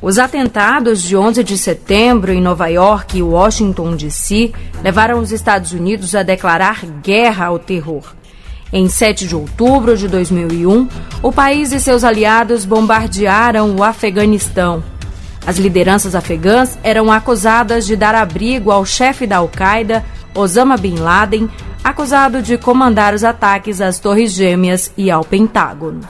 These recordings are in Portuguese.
Os atentados de 11 de setembro em Nova York e Washington, D.C., levaram os Estados Unidos a declarar guerra ao terror. Em 7 de outubro de 2001, o país e seus aliados bombardearam o Afeganistão. As lideranças afegãs eram acusadas de dar abrigo ao chefe da Al-Qaeda, Osama Bin Laden, acusado de comandar os ataques às Torres Gêmeas e ao Pentágono.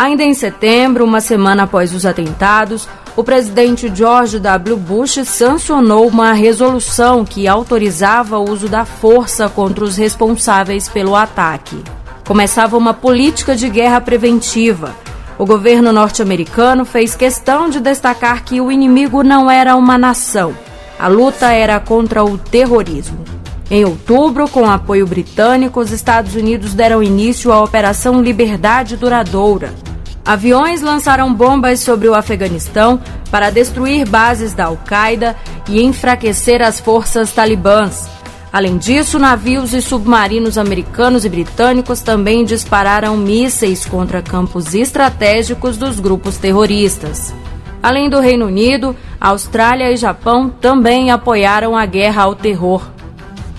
Ainda em setembro, uma semana após os atentados, o presidente George W. Bush sancionou uma resolução que autorizava o uso da força contra os responsáveis pelo ataque. Começava uma política de guerra preventiva. O governo norte-americano fez questão de destacar que o inimigo não era uma nação. A luta era contra o terrorismo. Em outubro, com apoio britânico, os Estados Unidos deram início à Operação Liberdade Duradoura Aviões lançaram bombas sobre o Afeganistão para destruir bases da Al-Qaeda e enfraquecer as forças talibãs. Além disso, navios e submarinos americanos e britânicos também dispararam mísseis contra campos estratégicos dos grupos terroristas. Além do Reino Unido, Austrália e Japão também apoiaram a guerra ao terror.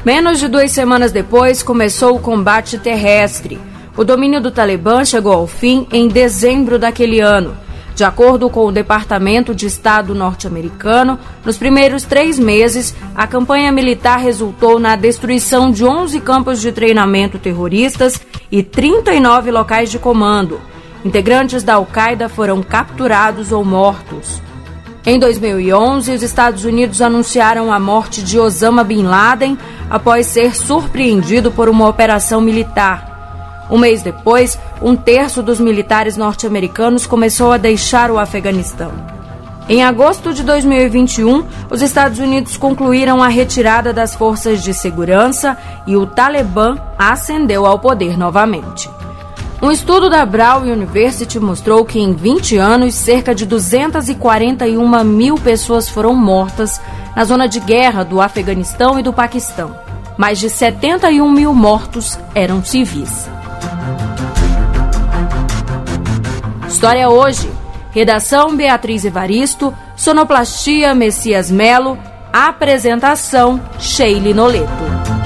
Menos de duas semanas depois, começou o combate terrestre. O domínio do Talibã chegou ao fim em dezembro daquele ano. De acordo com o Departamento de Estado norte-americano, nos primeiros três meses, a campanha militar resultou na destruição de 11 campos de treinamento terroristas e 39 locais de comando. Integrantes da Al-Qaeda foram capturados ou mortos. Em 2011, os Estados Unidos anunciaram a morte de Osama Bin Laden após ser surpreendido por uma operação militar. Um mês depois, um terço dos militares norte-americanos começou a deixar o Afeganistão. Em agosto de 2021, os Estados Unidos concluíram a retirada das forças de segurança e o Talibã ascendeu ao poder novamente. Um estudo da Brown University mostrou que em 20 anos, cerca de 241 mil pessoas foram mortas na zona de guerra do Afeganistão e do Paquistão. Mais de 71 mil mortos eram civis. História hoje. Redação Beatriz Evaristo, sonoplastia Messias Melo, apresentação Sheile Noleto.